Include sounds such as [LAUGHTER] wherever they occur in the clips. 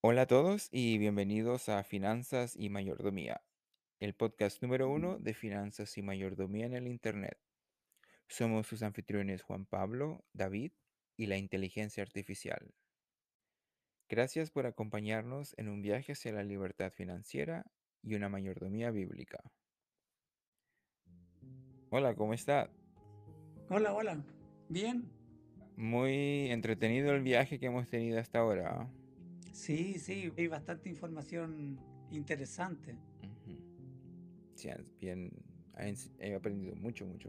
Hola a todos y bienvenidos a Finanzas y Mayordomía, el podcast número uno de finanzas y mayordomía en el Internet. Somos sus anfitriones Juan Pablo, David y la inteligencia artificial. Gracias por acompañarnos en un viaje hacia la libertad financiera y una mayordomía bíblica. Hola, ¿cómo está? Hola, hola. Bien. Muy entretenido el viaje que hemos tenido hasta ahora. Sí, sí, hay bastante información interesante. Ujú. Sí, han- bien, he aprendido mucho, mucho.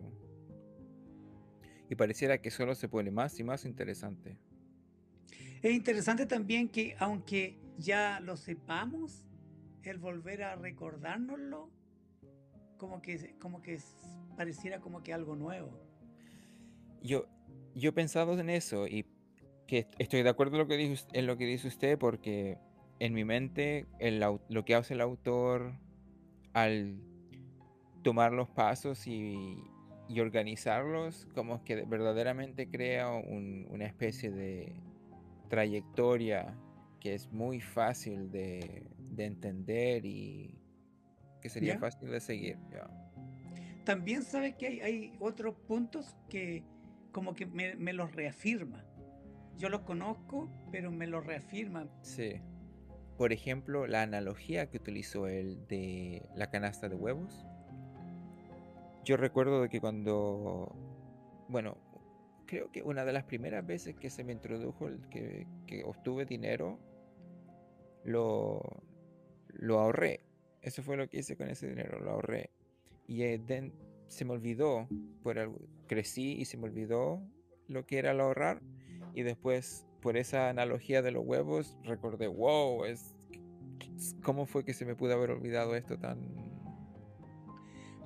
Y pareciera que solo se pone más y más interesante. Es interesante también que aunque ya lo sepamos, el volver a recordárnoslo, como que, como que pareciera como que algo nuevo. Yo, yo he pensado en eso y que estoy de acuerdo en lo que dice, us- en lo que dice usted porque en mi mente el, lo que hace el autor al tomar los pasos y, y organizarlos, como que verdaderamente crea un- una especie de trayectoria que es muy fácil de, de entender y que sería fácil de seguir. También sabes que hay, hay otros puntos que como que me, me los reafirma. Yo los conozco, pero me los reafirma. Sí. Por ejemplo, la analogía que utilizó él de la canasta de huevos. Yo recuerdo de que cuando, bueno, creo que una de las primeras veces que se me introdujo, el que, que obtuve dinero, lo, lo ahorré. Eso fue lo que hice con ese dinero, lo ahorré. Y eh, den- se me olvidó, por algo, crecí y se me olvidó lo que era el ahorrar. Y después, por esa analogía de los huevos, recordé, wow, es, ¿cómo fue que se me pudo haber olvidado esto tan...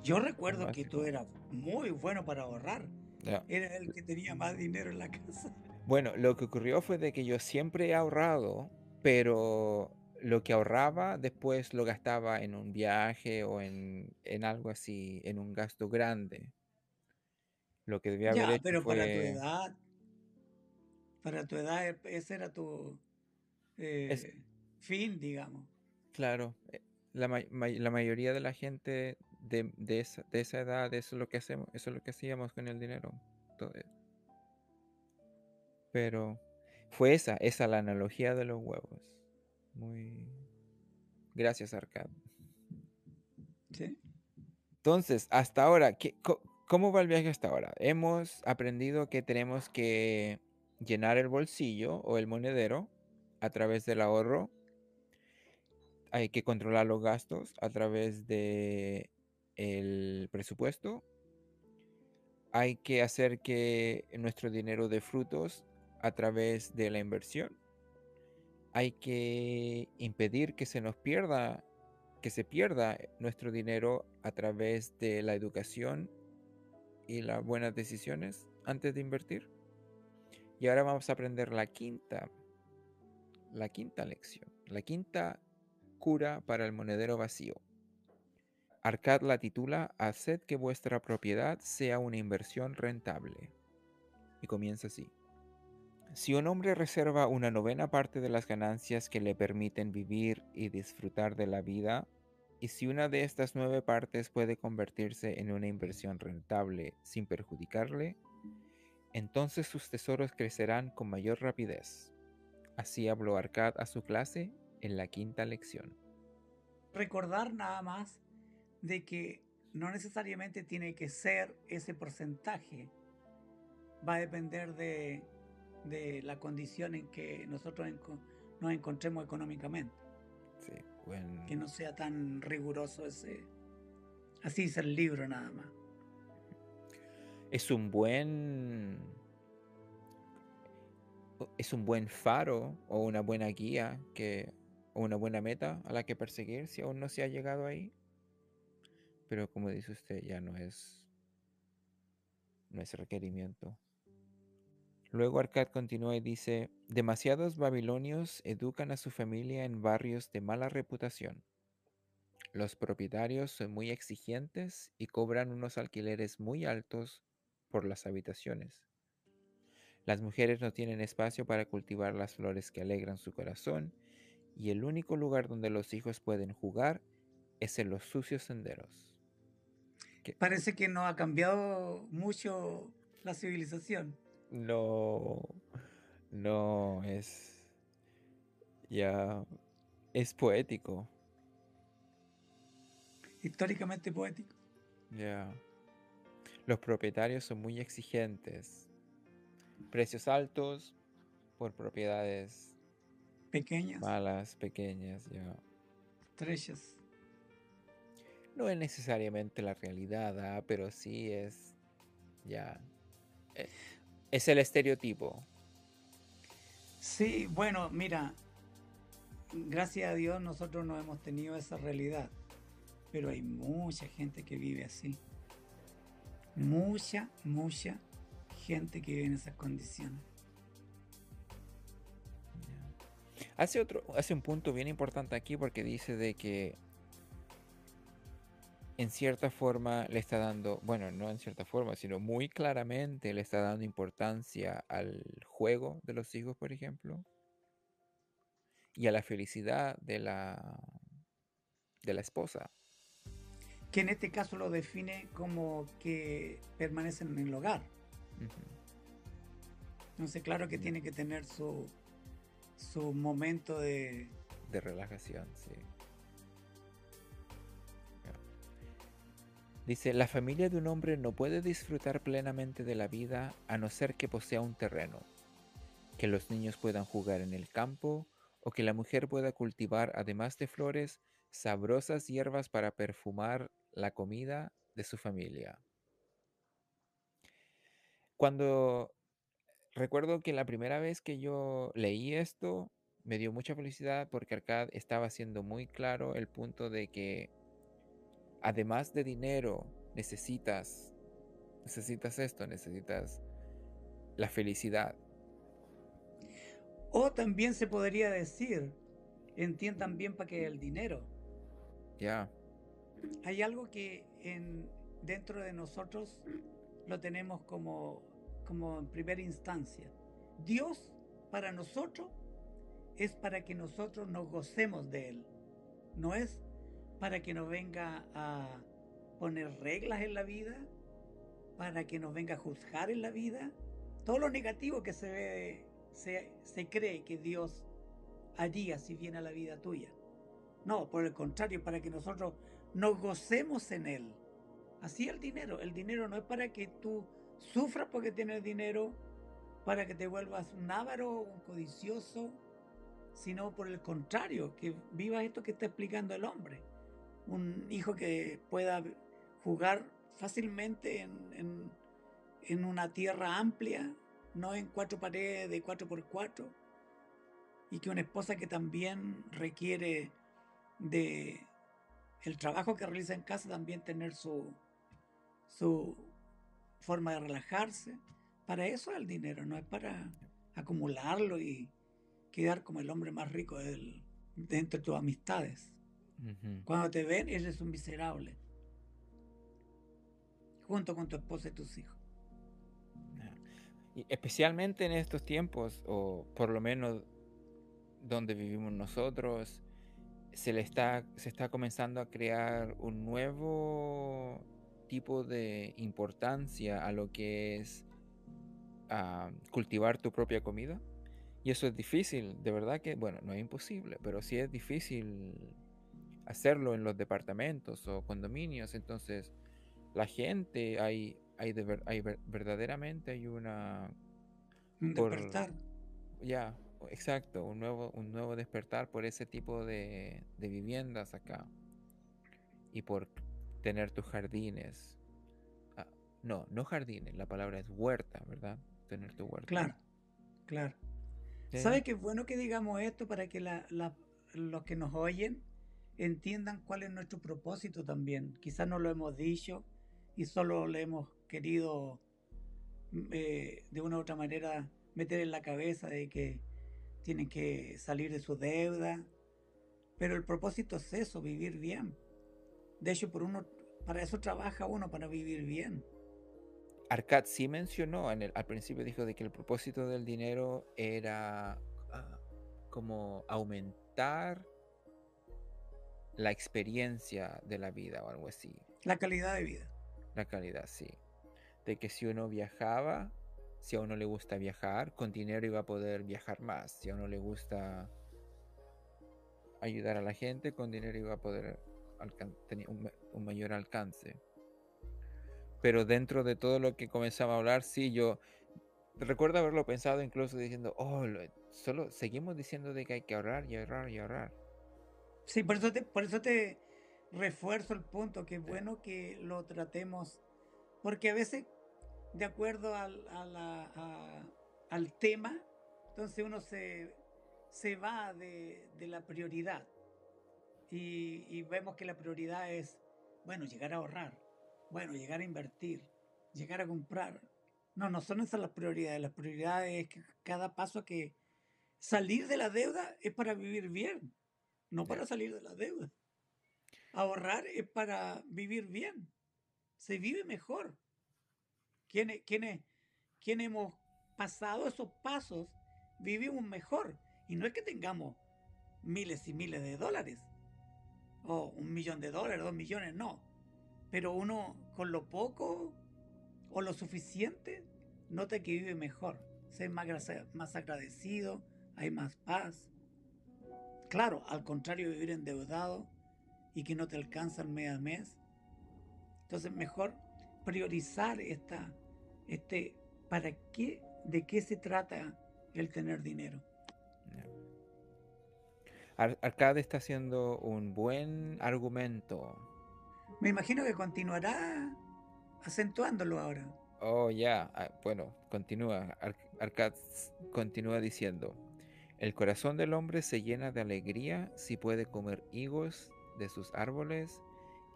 Yo recuerdo que tú eras muy bueno para ahorrar. Ya. Era el que tenía más dinero en la casa. Bueno, lo que ocurrió fue de que yo siempre he ahorrado, pero lo que ahorraba después lo gastaba en un viaje o en, en algo así, en un gasto grande. Lo que debía haber Ya, hecho pero para tu fue... edad, para tu edad, e- ese era tu Es eh, fin, digamos. claro, eh, la, ma- la mayoría de la gente de, de esa, de esa edad, eso es lo que hacemos, eso es lo que hacíamos con el dinero. todo eso. Pero fue esa, esa la analogía de los huevos. Muy... Gracias, Arcad. ¿sí? Entonces, hasta ahora, ¿qué- ¿cómo va el viaje hasta ahora? Hemos aprendido que tenemos que llenar el bolsillo o el monedero a través del ahorro. Hay que controlar los gastos a través de el presupuesto. Hay que hacer que nuestro dinero dé frutos a través de la inversión. Hay que impedir que se nos pierda que se pierda nuestro dinero a través de la educación y las buenas decisiones antes de invertir. Y ahora vamos a aprender la quinta, la quinta lección, la quinta cura para el monedero vacío. Arcad la titula Haced que vuestra propiedad sea una inversión rentable. Y comienza así. Si un hombre reserva una novena parte de las ganancias que le permiten vivir y disfrutar de la vida, y si una de estas nueve partes puede convertirse en una inversión rentable sin perjudicarle, entonces sus tesoros crecerán con mayor rapidez. Así habló Arcad a su clase en la quinta lección. Recordar nada más de que no necesariamente tiene que ser ese porcentaje. Va a depender de, de la condición en que nosotros enco- nos encontremos económicamente. Sí, Que no sea tan riguroso ese. Así es el libro nada más. Es un buen es un buen faro o una buena guía que o una buena meta a la que perseguir si aún no se ha llegado ahí. Pero como dice usted ya no es no es requerimiento. Luego Arcad continúa y dice demasiados babilonios educan a su familia en barrios de mala reputación. Los propietarios son muy exigentes y cobran unos alquileres muy altos por las habitaciones las mujeres no tienen espacio para cultivar las flores que alegran su corazón y el único lugar donde los hijos pueden jugar es en los sucios senderos. ¿Qué? Parece que no ha cambiado mucho la civilización. No, no es ya es poético, Históricamente poético. ya. Los propietarios son muy exigentes. Precios altos por propiedades Pequeñas, malas, pequeñas, ya. estrechas. No es necesariamente la realidad, ¿ah? pero sí es ya. eh, Es el estereotipo. Sí, bueno, mira, gracias a Dios nosotros no hemos tenido esa realidad, pero hay mucha gente que vive así. Mucha, mucha gente que vive en esas condiciones. Hace otro, hace un punto bien importante aquí porque dice de que en cierta forma le está dando, bueno, no en cierta forma, sino muy claramente le está dando importancia al juego de los hijos, por ejemplo, y a la felicidad de la de la esposa. Que en este caso lo define como que permanecen en el hogar. Entonces, claro que tiene que tener su, su momento de... De relajación, sí. Dice, la familia de un hombre no puede disfrutar plenamente de la vida a no ser que posea un terreno, que los niños puedan jugar en el campo o que la mujer pueda cultivar, además de flores, sabrosas hierbas para perfumar la comida de su familia. Cuando recuerdo que la primera vez que yo leí esto, me dio mucha felicidad porque Arcad estaba haciendo muy claro el punto de que además de dinero necesitas necesitas esto, necesitas la felicidad. O también se podría decir, entiendan bien para que el dinero. Ya, Hay algo que en, dentro de nosotros lo tenemos como, como en primera instancia. Dios para nosotros es para que nosotros nos gocemos de Él. No es para que nos venga a poner reglas en la vida, para que nos venga a juzgar en la vida. Todo lo negativo que se ve, se, se cree que Dios haría si viene a la vida tuya. No, por el contrario, para que nosotros nos gocemos en él. Así el dinero. El dinero no es para que tú sufras porque tienes dinero, para que te vuelvas un avaro, un codicioso, sino por el contrario, que vivas esto que está explicando el hombre. Un hijo que pueda jugar fácilmente en, en, en una tierra amplia, no en cuatro paredes de cuatro por cuatro, y que una esposa que también requiere de el trabajo que realiza en casa también tener su, su forma de relajarse. Para eso es el dinero, no es para acumularlo y quedar como el hombre más rico del, de entre tus amistades. Cuando te ven, eres un miserable. Junto con tu esposa y tus hijos. Y especialmente en estos tiempos, o por lo menos donde vivimos nosotros, se le está, se está comenzando a crear un nuevo tipo de importancia a lo que es ah, cultivar tu propia comida. Y eso es difícil, de verdad que, bueno, no es imposible, pero sí es difícil hacerlo en los departamentos o condominios. Entonces, la gente, hay, hay, de hay ver- verdaderamente hay una Un Por- ya, exacto, un nuevo, un nuevo despertar por ese tipo de, de viviendas acá. Y por tener tus jardines. Ah, no, no jardines, la palabra es huerta, ¿verdad? Tener tu huerta. Claro, claro. Sí, ¿Sabes qué bueno que digamos esto para que la- la- los que nos oyen entiendan cuál es nuestro propósito también? Quizás no lo hemos dicho y solo le hemos querido mm, eh, de una u otra manera meter en la cabeza de que tienen que salir de su deuda. Pero el propósito es eso, vivir bien. De hecho, por uno, para eso trabaja uno, para vivir bien. Arcad sí mencionó, en el, al principio dijo de que el propósito del dinero era ah, como aumentar la experiencia de la vida o algo así. La calidad de vida. La calidad, sí. De que si uno viajaba, si a uno le gusta viajar, con dinero iba a poder viajar más. Si a uno le gusta ayudar a la gente, con dinero iba a poder tener un, mayor alcance. Pero dentro de todo lo que comenzaba a hablar, sí, yo recuerdo haberlo pensado incluso diciendo, oh, solo seguimos diciendo de que hay que ahorrar y ahorrar y ahorrar. Sí, por eso te, por eso te refuerzo el punto, que es bueno que lo tratemos, porque a veces, de acuerdo al, al tema, entonces uno se, se va de, la prioridad. Y, vemos que la prioridad es, bueno, llegar a ahorrar, bueno, llegar a invertir, llegar a comprar. No, no son esas las prioridades. Las prioridades es que cada paso que salir de la deuda es para vivir bien, no para salir de la deuda. Ahorrar es para vivir bien. Se vive mejor. Quienes, quienes, quienes hemos pasado esos pasos, vivimos mejor. Y no es que tengamos miles y miles de dólares, o un millón de dólares, dos millones, no. Pero uno con lo poco o lo suficiente nota que vive mejor, se más, más agradecido, hay más paz. Claro, al contrario vivir endeudado y que no te alcanza el mes a mes. Entonces mejor priorizar esta, este, para qué, de qué se trata el tener dinero. Arcade está haciendo un buen argumento. Me imagino que continuará acentuándolo ahora. Oh, ya. Ah, bueno, continúa. Arcade continúa diciendo. El corazón del hombre se llena de alegría si puede comer higos de sus árboles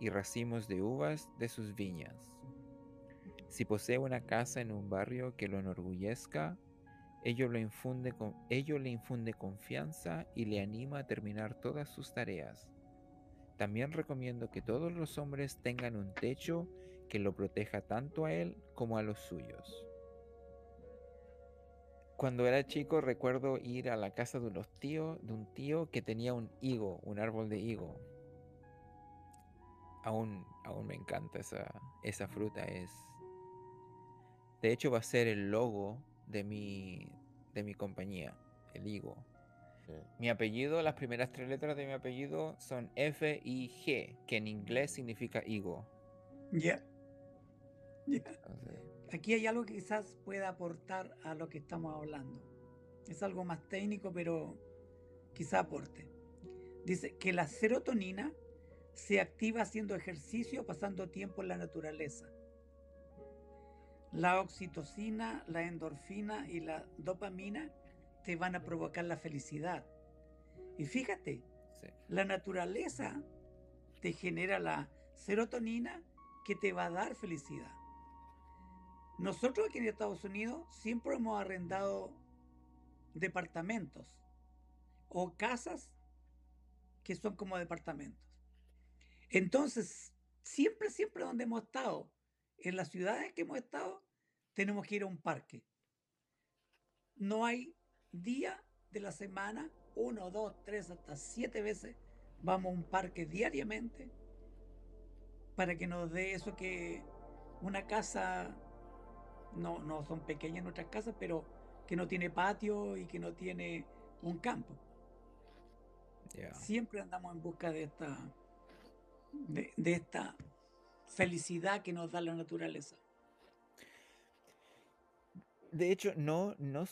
y racimos de uvas de sus viñas. Si posee una casa en un barrio que lo enorgullezca, Ello le, infunde, confianza y le anima a terminar todas sus tareas. También recomiendo que todos los hombres tengan un techo que lo proteja tanto a él como a los suyos. Cuando era chico recuerdo ir a la casa de unos tíos, de un tío que tenía un higo, un árbol de higo. Aún, aún me encanta esa, esa fruta. Es, de hecho va a ser el logo de mi, de mi compañía, el Higo. Mi apellido, las primeras tres letras de mi apellido son F y G, que en inglés significa higo. Ya. Aquí hay algo que quizás pueda aportar a lo que estamos hablando. Es algo más técnico, pero quizá aporte. Dice que la serotonina se activa haciendo ejercicio, pasando tiempo en la naturaleza. La oxitocina, la endorfina y la dopamina te van a provocar la felicidad. Y fíjate, la naturaleza te genera la serotonina que te va a dar felicidad. Nosotros aquí en Estados Unidos siempre hemos arrendado departamentos o casas que son como departamentos. Entonces, siempre, siempre donde hemos estado, en las ciudades que hemos estado, tenemos que ir a un parque. No hay día de la semana, uno, dos, tres, hasta siete veces, vamos a un parque diariamente para que nos dé eso que una casa, no, no son pequeñas nuestras casas, pero que no tiene patio y que no tiene un campo. Siempre andamos en busca de esta, de esta felicidad que nos da la naturaleza. De hecho, no, no,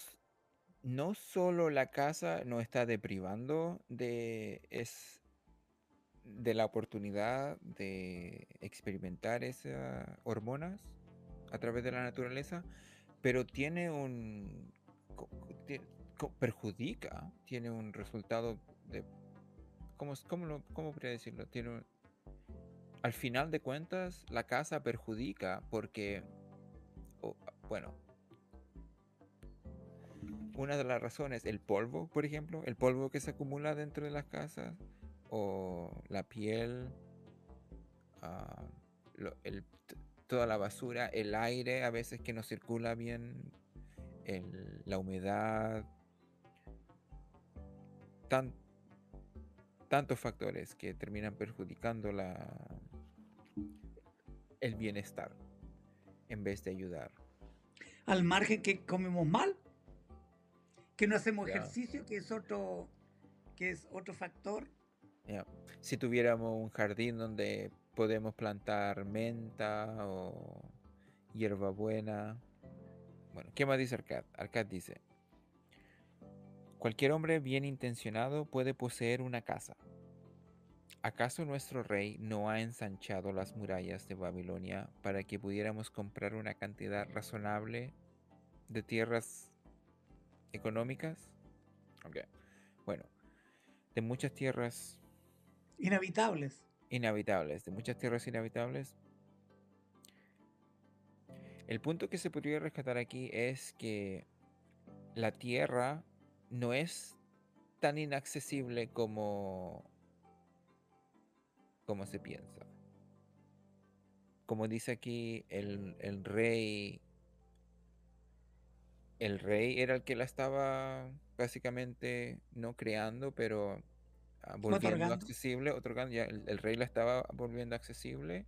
no solo la casa nos está deprivando de, es, de la oportunidad de experimentar esas hormonas a través de la naturaleza, pero tiene un... perjudica, tiene un resultado de... ¿Cómo, cómo, cómo podría decirlo? Tiene un, al final de cuentas, la casa perjudica porque, bueno, una de las razones, el polvo, por ejemplo, el polvo que se acumula dentro de las casas, o la piel, ah, toda la basura, el aire a veces que no circula bien, la humedad, tan, tantos factores que terminan perjudicando la, el bienestar en vez de ayudar. Al margen que comemos mal, que no hacemos ejercicio, que es otro, que es otro factor. Si tuviéramos un jardín donde podemos plantar menta o hierbabuena. Bueno, ¿qué más dice Arcad? Arcad dice, cualquier hombre bien intencionado puede poseer una casa. ¿Acaso nuestro rey no ha ensanchado las murallas de Babilonia para que pudiéramos comprar una cantidad razonable de tierras económicas? Ok. Bueno, de muchas tierras inhabitables. Inhabitables, de muchas tierras inhabitables. El punto que se podría rescatar aquí es que la tierra no es tan inaccesible como como se piensa. Como dice aquí el, el rey el rey era el que la estaba básicamente no creando, pero ah, volviendo accesible, otorgando, ya el, rey la estaba volviendo accesible.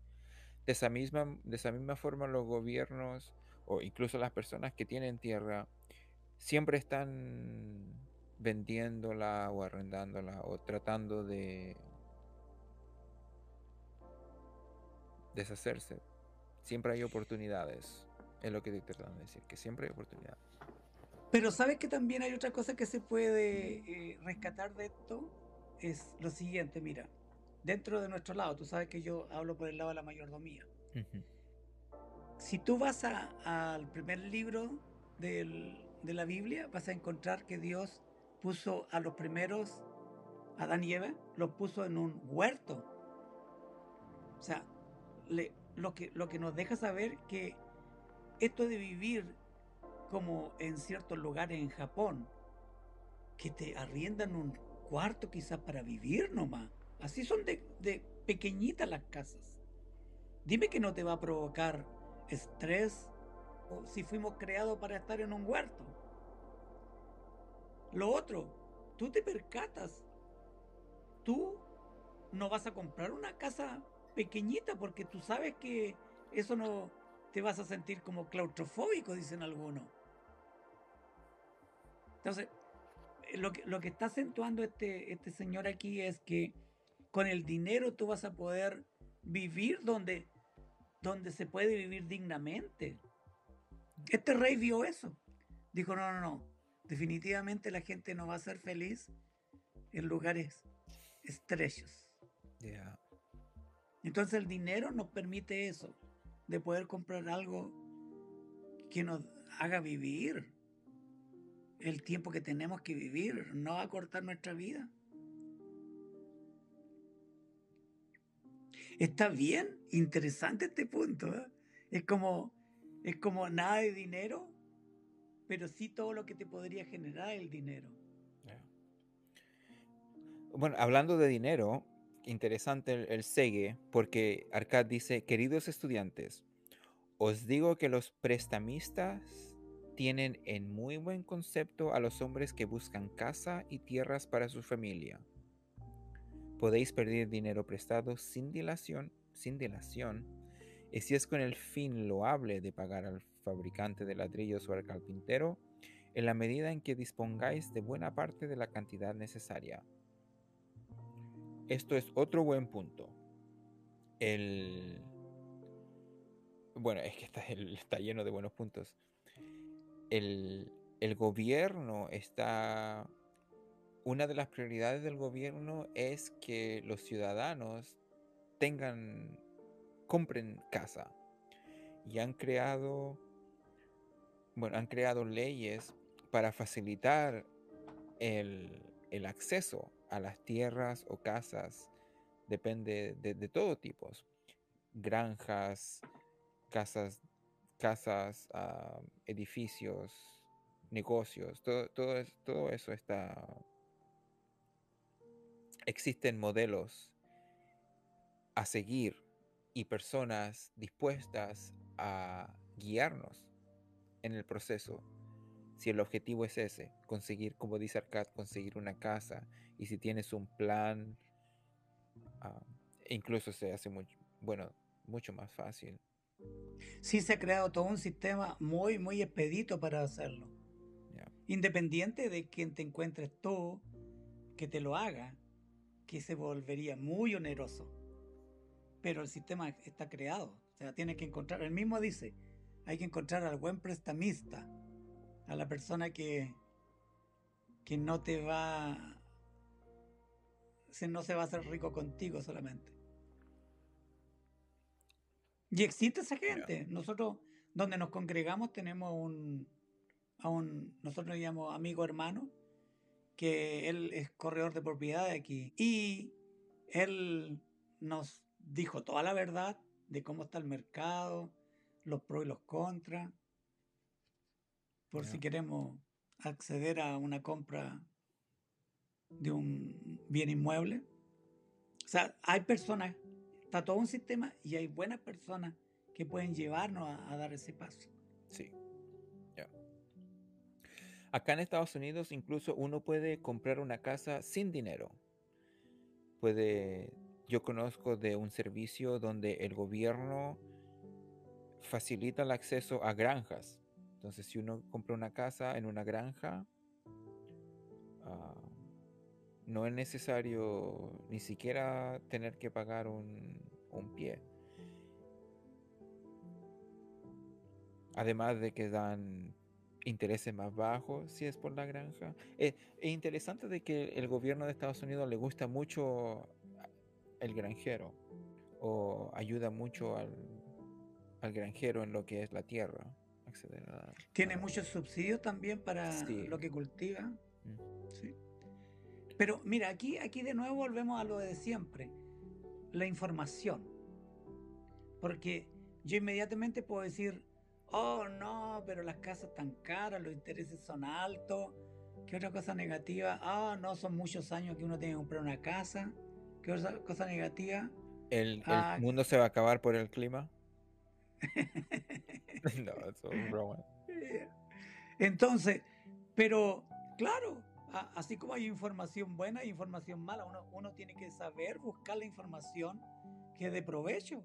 De esa, misma, de esa misma forma los gobiernos o incluso las personas que tienen tierra siempre están vendiéndola o arrendándola o tratando de deshacerse. Siempre hay oportunidades. Es lo que estoy tratando de decir, que siempre hay oportunidades. Pero sabes que también hay otra cosa que se puede eh, rescatar de esto. Es lo siguiente, mira, dentro de nuestro lado, tú sabes que yo hablo por el lado de la mayordomía. Si tú vas al primer libro de la Biblia, vas a encontrar que Dios puso a los primeros, Adán y Eva, los puso en un huerto. O sea, lo, que, lo que nos deja saber que esto de vivir como en ciertos lugares en Japón, que te arriendan un cuarto quizás para vivir nomás. Así son de, de pequeñitas las casas. Dime que no te va a provocar estrés si fuimos creados para estar en un huerto. Lo otro, tú te percatas, tú no vas a comprar una casa pequeñita porque tú sabes que eso no te vas a sentir como claustrofóbico, dicen algunos. Entonces, eh, lo que, lo que está acentuando este, este señor aquí es que con el dinero tú vas a poder vivir donde, donde se puede vivir dignamente. Este rey vio eso. Dijo, no, no, no. Definitivamente la gente no va a ser feliz en lugares estrechos. Entonces el dinero nos permite eso, de poder comprar algo que nos haga vivir el tiempo que tenemos que vivir, no acortar nuestra vida. Está bien, interesante este punto. ¿eh? Es como es como nada de dinero, pero sí todo lo que te podría generar el dinero. Bueno, hablando de dinero, interesante el, el segue, porque Arcad dice, queridos estudiantes, os digo que los prestamistas tienen en muy buen concepto a los hombres que buscan casa y tierras para su familia. Podéis perder dinero prestado sin dilación, sin dilación, y si es con el fin loable de pagar al fabricante de ladrillos o al carpintero, en la medida en que dispongáis de buena parte de la cantidad necesaria. Esto es otro buen punto. El... Bueno, es que está, está lleno de buenos puntos el, gobierno está... Una de las prioridades del gobierno es que los ciudadanos tengan, compren casa. Y han creado, bueno, han creado leyes para facilitar el, acceso a las tierras o casas. Depende de, todo tipo. Granjas, casas casas, ah, edificios, negocios, todo, todo, todo eso está... Existen modelos a seguir y personas dispuestas a guiarnos en el proceso. Si el objetivo es ese, conseguir, como dice Arcad, conseguir una casa, y si tienes un plan ah, incluso se hace mucho, bueno, mucho más fácil. Sí se ha creado todo un sistema muy, muy expedito para hacerlo. Independiente de quien te encuentres tú, que te lo haga, que se volvería muy oneroso. Pero el sistema está creado. O sea, tiene que encontrar, el mismo dice, hay que encontrar al buen prestamista, a la persona que, que no te va, se, no se va a hacer rico contigo solamente. Y existe esa gente. Nosotros, donde nos congregamos, tenemos un, a un, nosotros le llamamos amigo hermano, que él es corredor de propiedad aquí. Y él nos dijo toda la verdad de cómo está el mercado, los pros y los contras, por si queremos acceder a una compra de un bien inmueble. O sea, hay personas, está todo un sistema y hay buenas personas que pueden llevarnos a, a dar ese paso. Sí. Ya. Acá en Estados Unidos incluso uno puede comprar una casa sin dinero. Puede, yo conozco de un servicio donde el gobierno facilita el acceso a granjas. Entonces, si uno compra una casa en una granja, ah, no es necesario ni siquiera tener que pagar un, pie. Además de que dan intereses más bajos si es por la granja. Eh, es interesante de que el gobierno de Estados Unidos le gusta mucho el granjero o ayuda mucho al granjero en lo que es la tierra. Acceder a, Tiene a- muchos subsidios también para Sí. lo que cultiva. Mm. Sí. Pero mira, aquí, aquí de nuevo volvemos a lo de siempre, la información. Porque yo inmediatamente puedo decir, oh no, pero las casas están caras, los intereses son altos. ¿Qué otra cosa negativa? Ah, no, son muchos años que uno tiene que comprar una casa. ¿Qué otra cosa negativa? ¿El, el Ah, mundo se va a acabar por el clima? [LAUGHS] [LAUGHS] no, eso es broma. Entonces, pero claro, así como hay información buena y información mala, uno, tiene que saber buscar la información que es de provecho.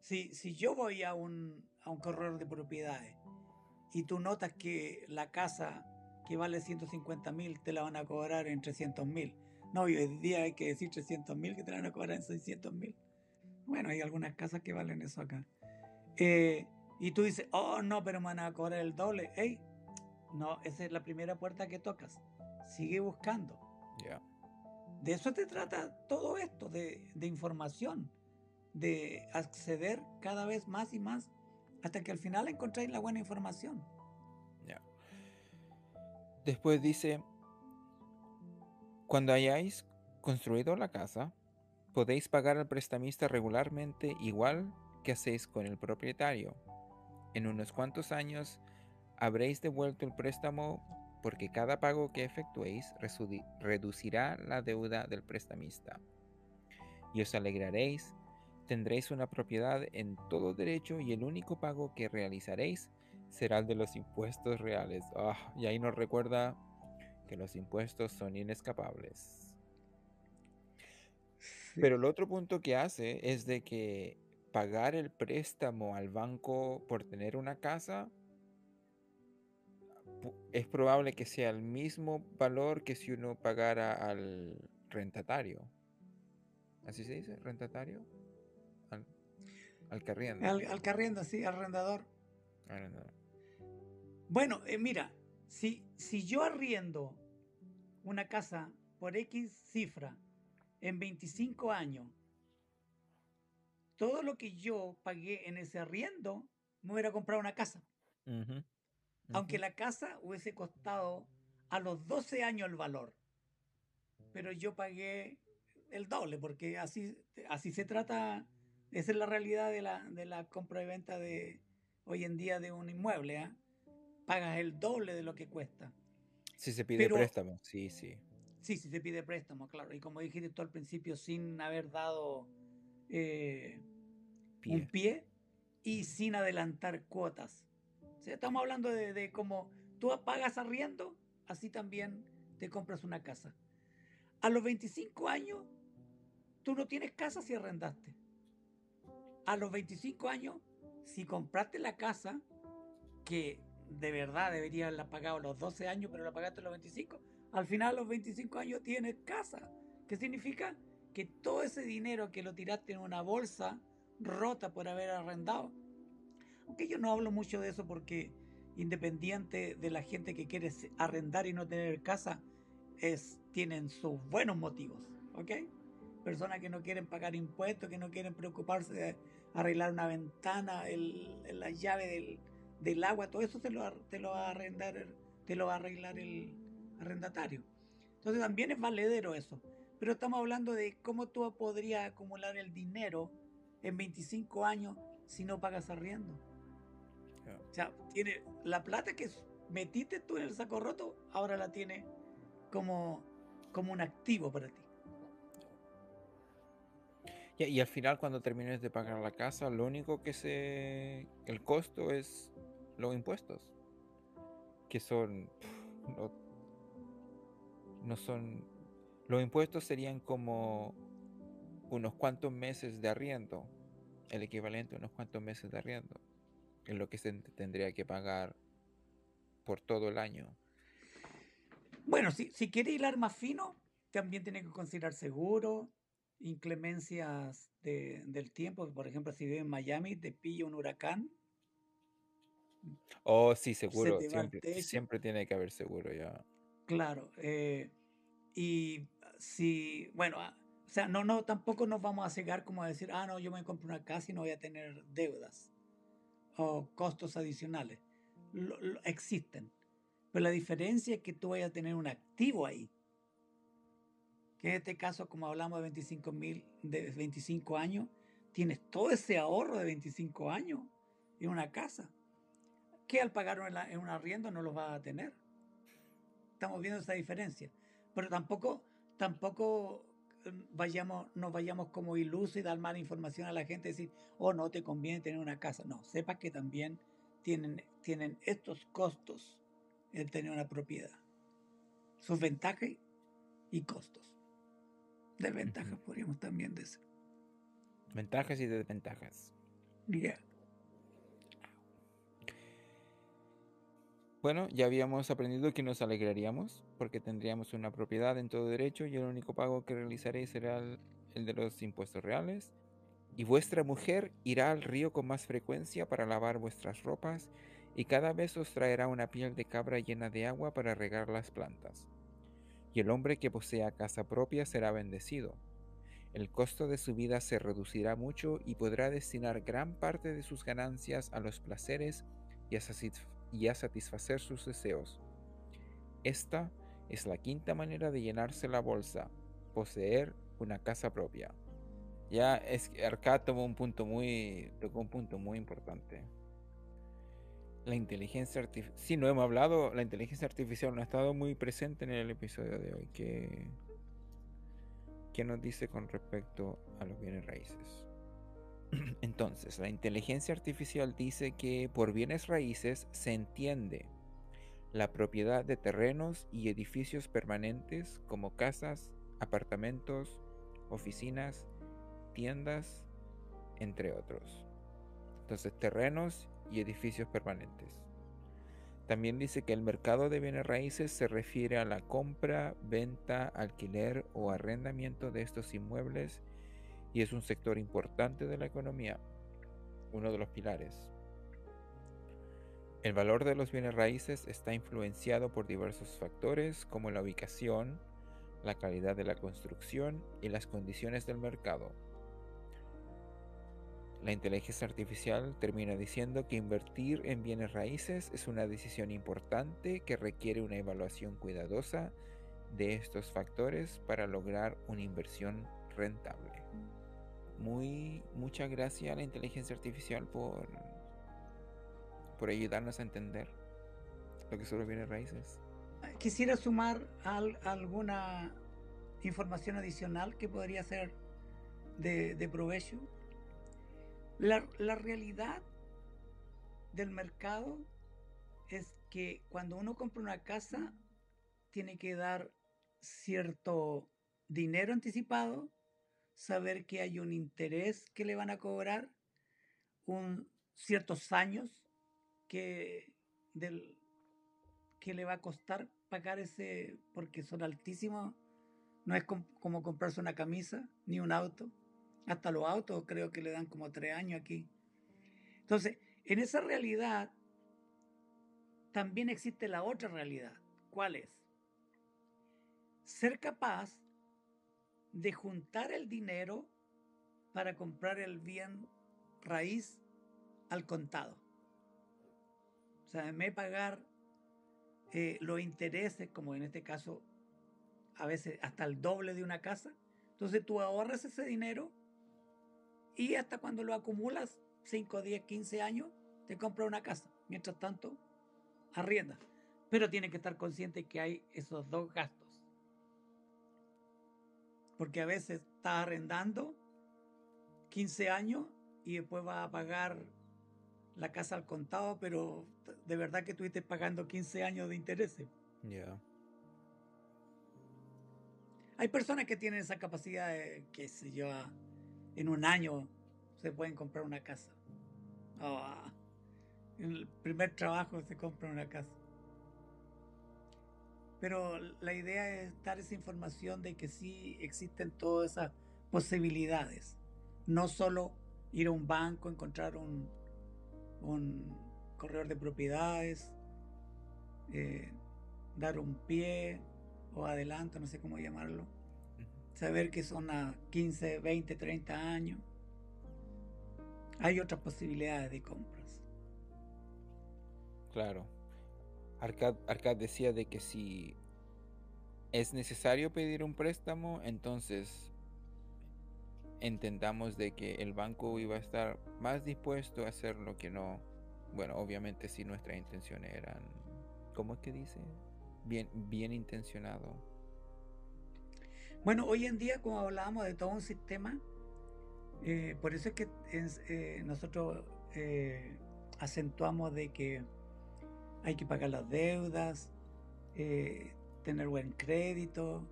Si, si yo voy a un, a un corredor de propiedades y tú notas que la casa que vale 150 mil te la van a cobrar en 300 mil, no, hoy en día hay que decir 300 mil que te la van a cobrar en 600 mil. Bueno, hay algunas casas que valen eso acá. Eh, y tú dices, oh no, pero me van a cobrar el doble. Ey, no, esa es la primera puerta que tocas. Sigue buscando. Ya. De eso te trata todo esto, de, de información, de acceder cada vez más y más hasta que al final encontráis la buena información. Después dice, cuando hayáis construido la casa, podéis pagar al prestamista regularmente igual que hacéis con el propietario. En unos cuantos años habréis devuelto el préstamo porque cada pago que efectuéis reducirá la deuda del prestamista. Y os alegraréis, tendréis una propiedad en todo derecho y el único pago que realizaréis será el de los impuestos reales. Ah, y ahí nos recuerda que los impuestos son inescapables. Pero el otro punto que hace es de que pagar el préstamo al banco por tener una casa es probable que sea el mismo valor que si uno pagara al rentatario. ¿Así se dice? ¿Rentatario? Al, al que arrienda. Al, al que arrienda, sí, arrendador. Arrendador. Bueno, eh, mira, si, si yo arriendo una casa por X cifra en 25 años, todo lo que yo pagué en ese arriendo, me hubiera comprado una casa. Aunque la casa hubiese costado a los 12 años el valor. Pero yo pagué el doble, porque así, así se trata, esa es la realidad de la, de la compra y venta de hoy en día de un inmueble. ¿ah? Pagas el doble de lo que cuesta. Si se pide Pero- préstamo, sí, sí. Sí, sí se pide préstamo, claro. Y como dijiste tú al principio, sin haber dado eh, un Pie. pie y sin adelantar cuotas. O sea, estamos hablando de, de cómo tú pagas arriendo, así también te compras una casa. A los 25 años, tú no tienes casa si arrendaste. A los 25 años, si compraste la casa, que de verdad debería haberla pagado a los 12 años, pero la pagaste a los 25, al final a los 25 años tienes casa. ¿Qué significa? Que todo ese dinero que lo tiraste en una bolsa rota por haber arrendado, aunque yo no hablo mucho de eso porque independiente de la gente que quiere arrendar y no tener casa, es, tienen sus buenos motivos, ¿ok? Personas que no quieren pagar impuestos, que no quieren preocuparse de arreglar una ventana, la llave del, agua, todo eso te lo, te lo va a arrendar, te lo va a arreglar el arrendatario. Entonces también es valedero eso. Pero estamos hablando de cómo tú podrías acumular el dinero en 25 años si no pagas arriendo. O sea, tiene la plata que metiste tú en el saco roto, ahora la tiene como, como un activo para ti. Y, al final cuando termines de pagar la casa, lo único que se... El costo es los impuestos. Que son... no, no son... Los impuestos serían como unos cuantos meses de arriendo. El equivalente a unos cuantos meses de arriendo en lo que se tendría que pagar por todo el año. Bueno, si, si quiere hilar más fino, también tiene que considerar seguro, inclemencias del tiempo. Por ejemplo, si vive en Miami, te pilla un huracán. Oh, sí, seguro. Siempre, siempre, tiene que haber seguro ya. Claro. Eh, y si, bueno, ah, o sea, no, no, tampoco nos vamos a cegar como a decir, ah, no, yo me compro una casa y no voy a tener deudas o costos adicionales. existen. Pero la diferencia es que tú vayas a tener un activo ahí. Que en este caso, como hablamos de 25 mil, de 25 años, tienes todo ese ahorro de 25 años en una casa. Que al pagar en un arriendo no lo vas a tener. Estamos viendo esa diferencia. Pero tampoco, tampoco vayamos, nos vayamos como ilusos y dar mala información a la gente, decir, oh, no te conviene tener una casa. No, sepa que también tienen, tienen estos costos el tener una propiedad. Sus ventajas y costos. Desventajas, podríamos también decir. Ventajas y desventajas. Yeah. Bueno, ya habíamos aprendido que nos alegraríamos porque tendríamos una propiedad en todo derecho y el único pago que realizaréis será el, de los impuestos reales. Y vuestra mujer irá al río con más frecuencia para lavar vuestras ropas y cada vez os traerá una piel de cabra llena de agua para regar las plantas. Y el hombre que posea casa propia será bendecido. El costo de su vida se reducirá mucho y podrá destinar gran parte de sus ganancias a los placeres y a y a satisfacer sus deseos. Esta es la quinta manera de llenarse la bolsa, poseer una casa propia. Ya es que tomó un punto muy, tocó un punto muy importante. La inteligencia artificial. Sí, no hemos hablado. La inteligencia artificial no ha estado muy presente en el episodio de hoy. ¿Qué, qué nos dice con respecto a los bienes raíces? [CLEARS THROAT] Entonces, la inteligencia artificial dice que por bienes raíces se entiende la propiedad de terrenos y edificios permanentes como casas, apartamentos, oficinas, tiendas, entre otros. Entonces, terrenos y edificios permanentes. También dice que el mercado de bienes raíces se refiere a la compra, venta, alquiler o arrendamiento de estos inmuebles y es un sector importante de la economía, uno de los pilares. El valor de los bienes raíces está influenciado por diversos factores como la ubicación, la calidad de la construcción y las condiciones del mercado. La inteligencia artificial termina diciendo que invertir en bienes raíces es una decisión importante que requiere una evaluación cuidadosa de estos factores para lograr una inversión rentable muy muchas gracias a la inteligencia artificial por por ayudarnos a entender lo que bienes raíces. Quisiera sumar alguna información adicional que podría ser de, provecho. La, la realidad del mercado es que cuando uno compra una casa tiene que dar cierto dinero anticipado saber que hay un interés que le van a cobrar, un ciertos años que, del, que le va a costar pagar ese, porque son altísimos. No es como comprarse una camisa ni un auto. Hasta los autos creo que le dan como tres años aquí. Entonces, en esa realidad también existe la otra realidad. ¿Cuál es? Ser capaz de juntar el dinero para comprar el bien raíz al contado. O sea, me pagar eh, los intereses, como en este caso, a veces hasta el doble de una casa. Entonces tú ahorras ese dinero y hasta cuando lo acumulas, 5, 10, 15 años, te compras una casa. Mientras tanto, arrienda. Pero tiene que estar consciente que hay esos dos gastos. Porque a veces estás arrendando 15 años y después vas a pagar la casa al contado, pero de verdad que estuviste pagando 15 años de intereses. Ya. Hay personas que tienen esa capacidad de, que se yo, en un año se pueden comprar una casa. Oh, en el primer trabajo se compra una casa. Pero la idea es dar esa información de que sí existen todas esas posibilidades. No solo ir a un banco, encontrar un, un corredor de propiedades, eh, dar un pie o adelanto, no sé cómo llamarlo. Saber que son a 15, 20, 30 años. Hay otras posibilidades de compras. Claro. Arcad, decía de que si es necesario pedir un préstamo, entonces entendamos de que el banco iba a estar más dispuesto a hacer lo que no. Bueno, obviamente si nuestras intenciones eran, ¿cómo es que dice? Bien, bien intencionado. Bueno, hoy en día, como hablábamos de todo un sistema, eh, por eso es que eh, nosotros eh, acentuamos de que hay que pagar las deudas, eh, tener buen crédito,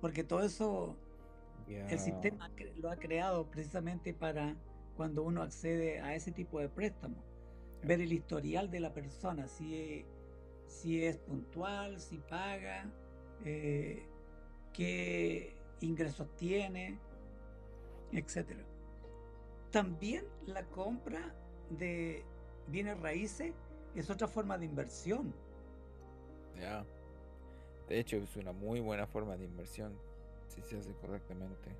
porque todo eso el sistema lo ha creado precisamente para cuando uno accede a ese tipo de préstamo, ver el historial de la persona, si, si es puntual, si paga, eh, qué ingresos tiene, etc. También la compra de bienes raíces es otra forma de inversión. Ya. De hecho, es una muy buena forma de inversión si se hace correctamente.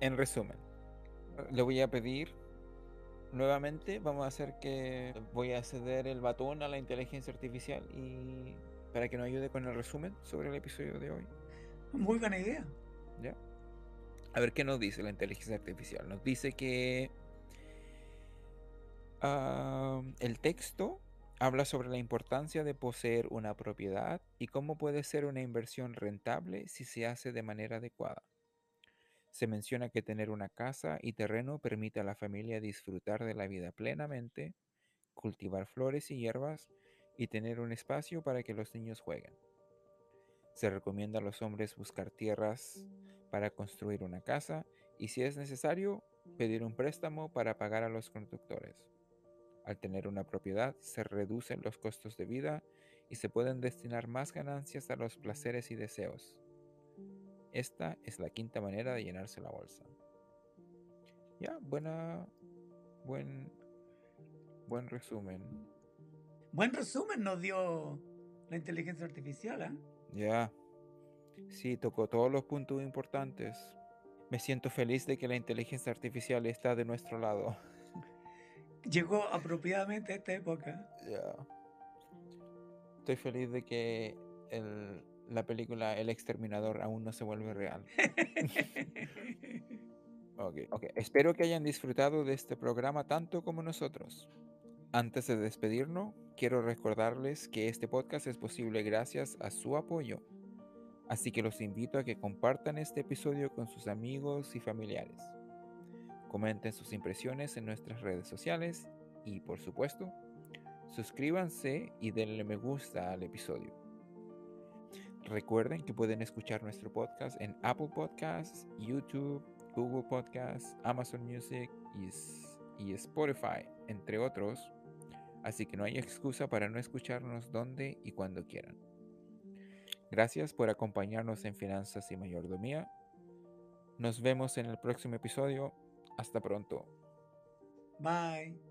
En resumen, le voy a pedir nuevamente, vamos a hacer que voy a ceder el batón a la inteligencia artificial y para que nos ayude con el resumen sobre el episodio de hoy. Muy buena idea. Ya. A ver qué nos dice la inteligencia artificial. Nos dice que el texto habla sobre la importancia de poseer una propiedad y cómo puede ser una inversión rentable si se hace de manera adecuada. Se menciona que tener una casa y terreno permite a la familia disfrutar de la vida plenamente, cultivar flores y hierbas y tener un espacio para que los niños jueguen. Se recomienda a los hombres buscar tierras para construir una casa y si es necesario, pedir un préstamo para pagar a los conductores. Al tener una propiedad se reducen los costos de vida y se pueden destinar más ganancias a los placeres y deseos. Esta es la quinta manera de llenarse la bolsa. Ya, buena, buen, buen resumen. Buen resumen nos dio la inteligencia artificial, ¿eh? Ya. Sí, tocó todos los puntos importantes. Me siento feliz de que la inteligencia artificial está de nuestro lado. Llegó apropiadamente a esta época. Estoy feliz de que la película El Exterminador aún no se vuelve real. [LAUGHS] okay, ok, espero que hayan disfrutado de este programa tanto como nosotros. Antes de despedirnos, quiero recordarles que este podcast es posible gracias a su apoyo. Así que los invito a que compartan este episodio con sus amigos y familiares. Comenten sus impresiones en nuestras redes sociales y por supuesto, suscríbanse y denle me gusta al episodio. Recuerden que pueden escuchar nuestro podcast en Apple Podcasts, YouTube, Google Podcasts, Amazon Music y, Spotify, entre otros. Así que no hay excusa para no escucharnos donde y cuando quieran. Gracias por acompañarnos en Finanzas y Mayordomía. Nos vemos en el próximo episodio. Hasta pronto. Bye.